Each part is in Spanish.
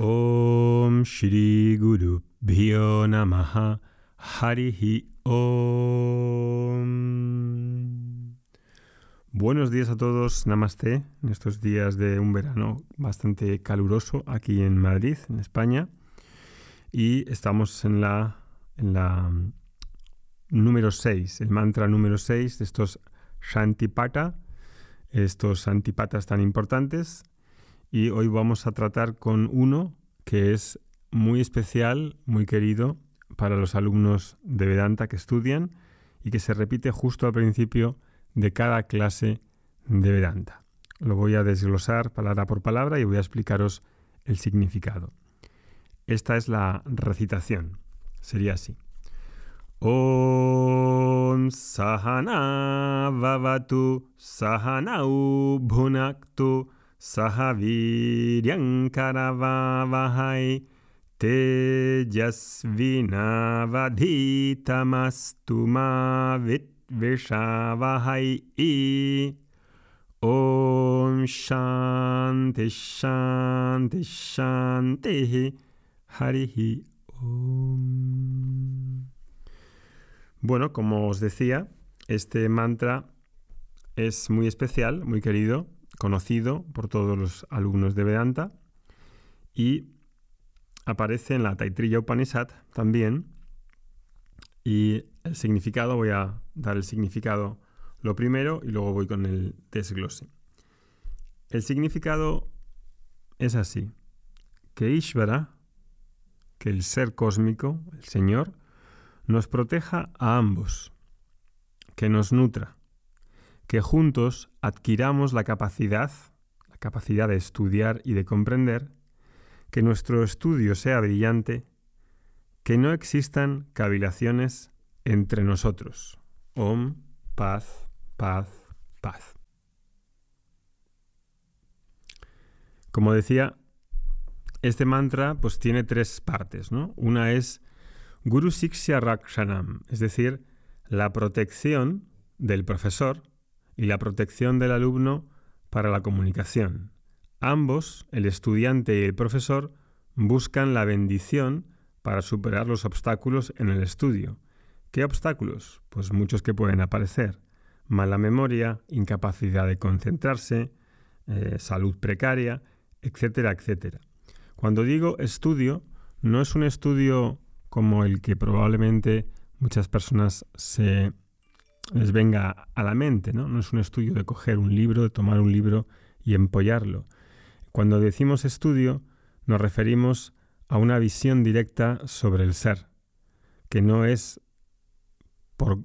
Om Shri Guru Bhyo Namaha Harihi Om. Buenos días a todos, Namaste, en estos días de un verano bastante caluroso aquí en Madrid, en España. Y estamos en la, en la número 6, el mantra número 6 de estos Shantipata, estos antipatas tan importantes. Y hoy vamos a tratar con uno que es muy especial, muy querido para los alumnos de Vedanta que estudian y que se repite justo al principio de cada clase de Vedanta. Lo voy a desglosar palabra por palabra y voy a explicaros el significado. Esta es la recitación. Sería así. Om Sahana Vavatu Sahanau Bhunaktu Sahaviryankaravavahai Tejasvinavadhitamastu ma vitvishavahai Om Shanti Shanti Shanti Harihi Om. Bueno, como os decía, este mantra es muy especial, muy querido, conocido por todos los alumnos de Vedanta y aparece en la Taitriya Upanishad también. Y el significado, voy a dar el significado lo primero y luego voy con el desglose. El significado es así, que Ishvara, que el ser cósmico, el Señor, nos proteja a ambos, que nos nutra, que juntos adquiramos la capacidad, la capacidad de estudiar y de comprender, que nuestro estudio sea brillante, que no existan cavilaciones entre nosotros. Om, paz, paz, paz. Como decía, este mantra pues tiene tres partes, ¿no? Una es Guru Siksha Rakshanam, es decir, la protección del profesor y la protección del alumno para la comunicación. Ambos, el estudiante y el profesor, buscan la bendición para superar los obstáculos en el estudio. ¿Qué obstáculos? Pues muchos que pueden aparecer. Mala memoria, incapacidad de concentrarse, eh, salud precaria, etcétera, etcétera. Cuando digo estudio, no es un estudio como el que probablemente muchas personas se les venga a la mente, ¿no? No es un estudio de coger un libro, de tomar un libro y empollarlo. Cuando decimos estudio, nos referimos a una visión directa sobre el ser, que no es por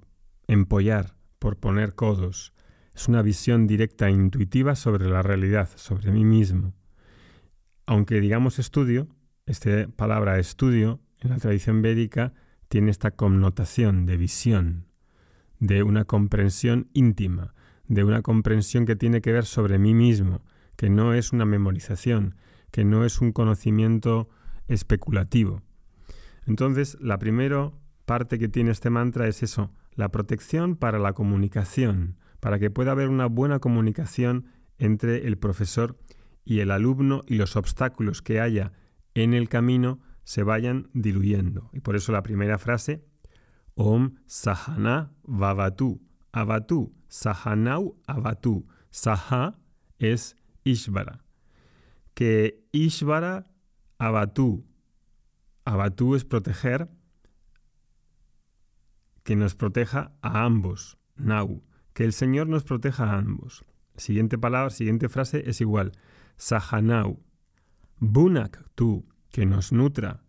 empollar, por poner codos, es una visión directa e intuitiva sobre la realidad, sobre mí mismo. Aunque digamos estudio, esta palabra estudio en la tradición védica tiene esta connotación de visión, de una comprensión íntima, de una comprensión que tiene que ver sobre mí mismo, que no es una memorización, que no es un conocimiento especulativo. Entonces, la primera parte que tiene este mantra es eso, la protección para la comunicación, para que pueda haber una buena comunicación entre el profesor y el alumno y los obstáculos que haya en el camino se vayan diluyendo. Y por eso la primera frase, Om Sahana Vavatu, Avatu, Sahanau Avatu. Saha es Ishvara. Que Ishvara Avatu. Avatu es proteger, que nos proteja a ambos. Nau. Que el Señor nos proteja a ambos. Siguiente palabra, siguiente frase es igual. Sahanau. Bunak tu que nos nutra,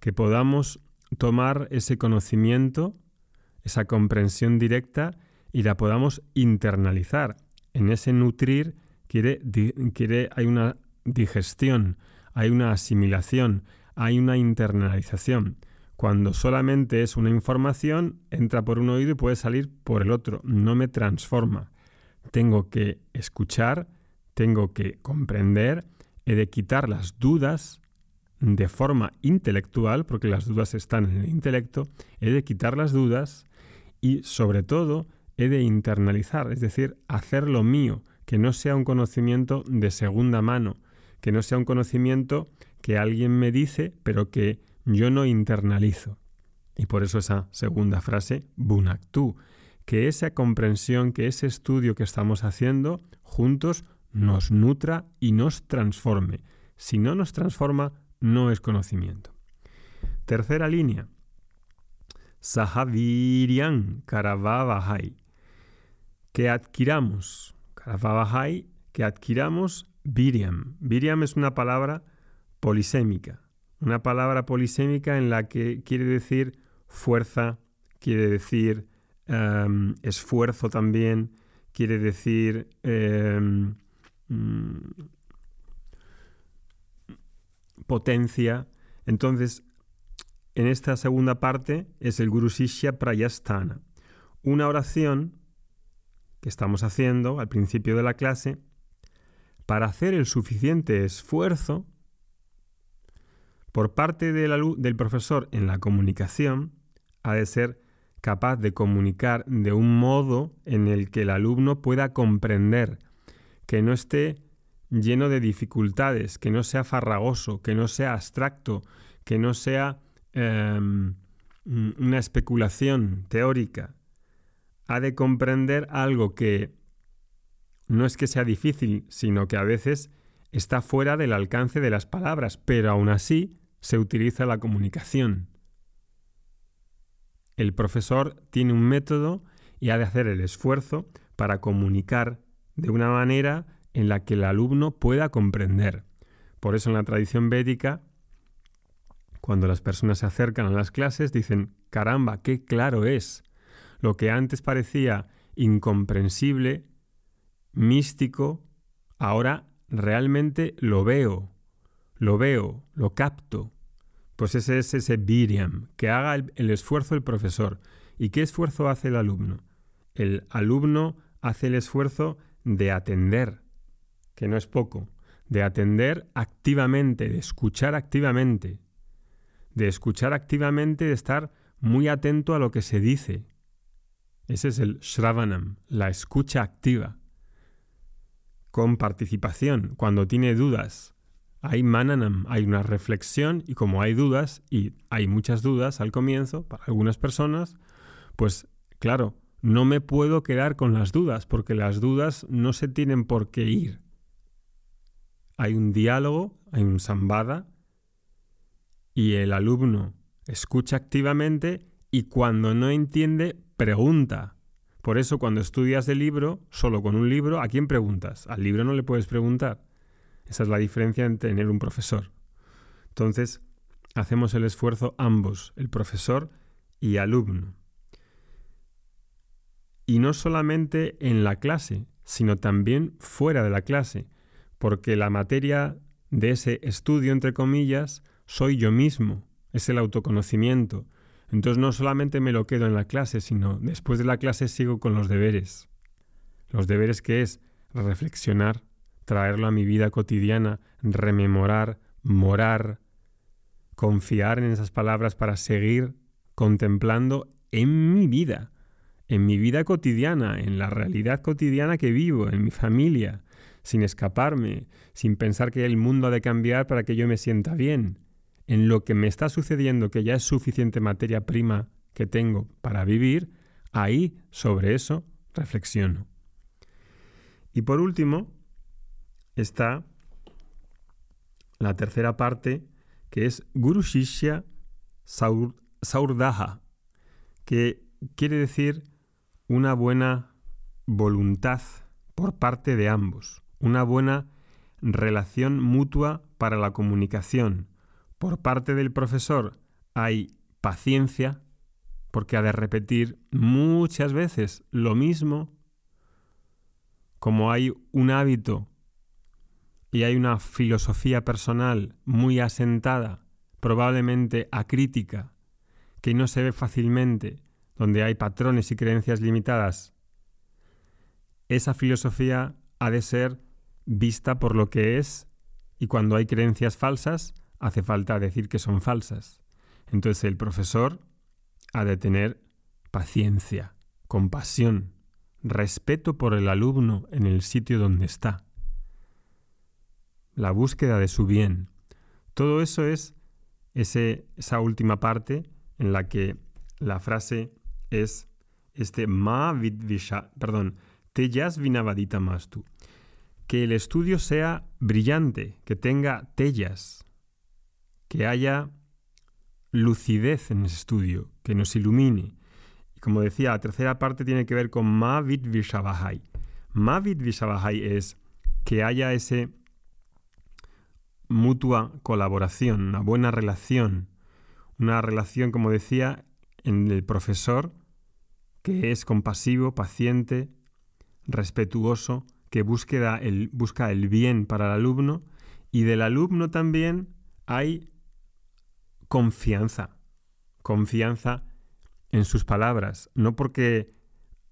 que podamos tomar ese conocimiento, esa comprensión directa y la podamos internalizar. En ese nutrir quiere, hay una digestión, hay una asimilación, hay una internalización. Cuando solamente es una información, entra por un oído y puede salir por el otro. No me transforma. Tengo que escuchar, tengo que comprender, he de quitar las dudas, de forma intelectual, porque las dudas están en el intelecto, he de quitar las dudas y sobre todo he de internalizar, es decir, hacer lo mío, que no sea un conocimiento de segunda mano, que no sea un conocimiento que alguien me dice, pero que yo no internalizo. Y por eso esa segunda frase, bunaktu, que esa comprensión, que ese estudio que estamos haciendo juntos nos nutra y nos transforme. Si no nos transforma, no es conocimiento. Tercera línea. Sahavirian Karavavahai. Que adquiramos. Karavavahai, que adquiramos Viriam. Viriam es una palabra polisémica. Una palabra polisémica en la que quiere decir fuerza, quiere decir em, esfuerzo también, quiere decir em, mm, potencia. Entonces, en esta segunda parte es el Guru Prayastana, una oración que estamos haciendo al principio de la clase para hacer el suficiente esfuerzo por parte del profesor en la comunicación, ha de ser capaz de comunicar de un modo en el que el alumno pueda comprender, que no esté lleno de dificultades, que no sea farragoso, que no sea abstracto, que no sea em, una especulación teórica. Ha de comprender algo que no es que sea difícil, sino que a veces está fuera del alcance de las palabras, pero aún así se utiliza la comunicación. El profesor tiene un método y ha de hacer el esfuerzo para comunicar de una manera en la que el alumno pueda comprender. Por eso en la tradición védica, cuando las personas se acercan a las clases, dicen, caramba, qué claro es. Lo que antes parecía incomprensible, místico, ahora realmente lo veo, lo veo, lo capto. Pues ese es ese Viriam, que haga el, esfuerzo el profesor. ¿Y qué esfuerzo hace el alumno? El alumno hace el esfuerzo de atender, que no es poco, de atender activamente, de escuchar activamente, de escuchar activamente, de estar muy atento a lo que se dice. Ese es el Shravanam, la escucha activa con participación, cuando tiene dudas. Hay mananam, hay una reflexión y como hay dudas, y hay muchas dudas al comienzo para algunas personas, pues claro, no me puedo quedar con las dudas porque las dudas no se tienen por qué ir. Hay un diálogo, hay un sambada y el alumno escucha activamente y cuando no entiende, pregunta. Por eso cuando estudias de libro, solo con un libro, ¿a quién preguntas? Al libro no le puedes preguntar. Esa es la diferencia entre tener un profesor. Entonces, hacemos el esfuerzo ambos, el profesor y alumno. Y no solamente en la clase, sino también fuera de la clase, porque la materia de ese estudio, entre comillas, soy yo mismo, es el autoconocimiento, entonces no solamente me lo quedo en la clase, sino después de la clase sigo con los deberes. Los deberes que es reflexionar, traerlo a mi vida cotidiana, rememorar, morar, confiar en esas palabras para seguir contemplando en mi vida, en mi vida cotidiana, en la realidad cotidiana que vivo, en mi familia, sin escaparme, sin pensar que el mundo ha de cambiar para que yo me sienta bien, en lo que me está sucediendo, que ya es suficiente materia prima que tengo para vivir, ahí sobre eso reflexiono. Y por último está la tercera parte, que es Guru Shishya Saurdaha, que quiere decir una buena voluntad por parte de ambos, una buena relación mutua para la comunicación, por parte del profesor hay paciencia, porque ha de repetir muchas veces lo mismo, como hay un hábito y hay una filosofía personal muy asentada, probablemente acrítica, que no se ve fácilmente, donde hay patrones y creencias limitadas, esa filosofía ha de ser vista por lo que es y cuando hay creencias falsas, hace falta decir que son falsas. Entonces el profesor ha de tener paciencia, compasión, respeto por el alumno en el sitio donde está. la búsqueda de su bien. Todo eso es ese, esa última parte en la que la frase es este ma vidvisha, perdón, tellas vinavadita mastu. Que el estudio sea brillante, que tenga tellas, que haya lucidez en ese estudio, que nos ilumine. Y como decía, la tercera parte tiene que ver con ma vidvishavahai. Ma vidvishavahai es que haya ese mutua colaboración, una buena relación, una relación, como decía, en el profesor que es compasivo, paciente, respetuoso, que busca el bien para el alumno y del alumno también hay confianza, confianza en sus palabras, no porque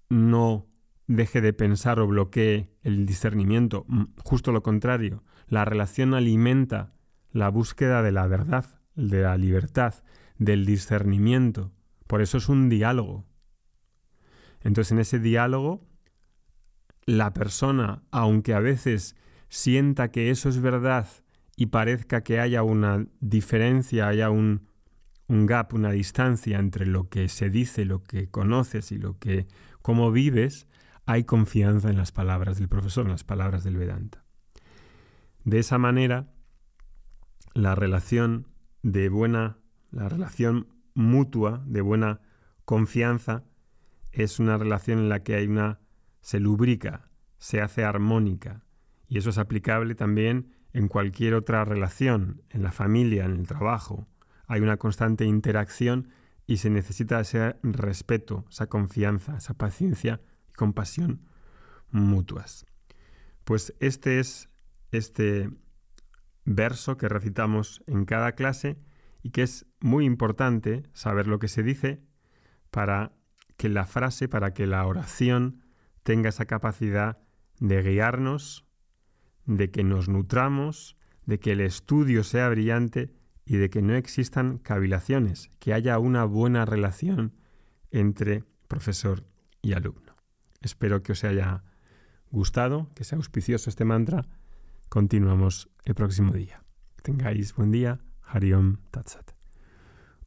no deje de pensar o bloquee el discernimiento, justo lo contrario, la relación alimenta la búsqueda de la verdad, de la libertad, del discernimiento. Por eso es un diálogo. Entonces en ese diálogo, la persona, aunque a veces sienta que eso es verdad y parezca que haya una diferencia, haya un, un gap, una distancia entre lo que se dice, lo que conoces y lo que cómo vives, hay confianza en las palabras del profesor, en las palabras del Vedanta. De esa manera, la relación de buena, la relación mutua, de buena confianza, es una relación en la que hay una, se lubrica, se hace armónica. Y eso es aplicable también en cualquier otra relación, en la familia, en el trabajo. Hay una constante interacción y se necesita ese respeto, esa confianza, esa paciencia y compasión mutuas. Pues este es este verso que recitamos en cada clase y que es muy importante saber lo que se dice para que la frase, para que la oración tenga esa capacidad de guiarnos, de que nos nutramos, de que el estudio sea brillante y de que no existan cavilaciones, que haya una buena relación entre profesor y alumno. Espero que os haya gustado, que sea auspicioso este mantra Continuamos el próximo día. Tengáis buen día. Hariom Tatsat.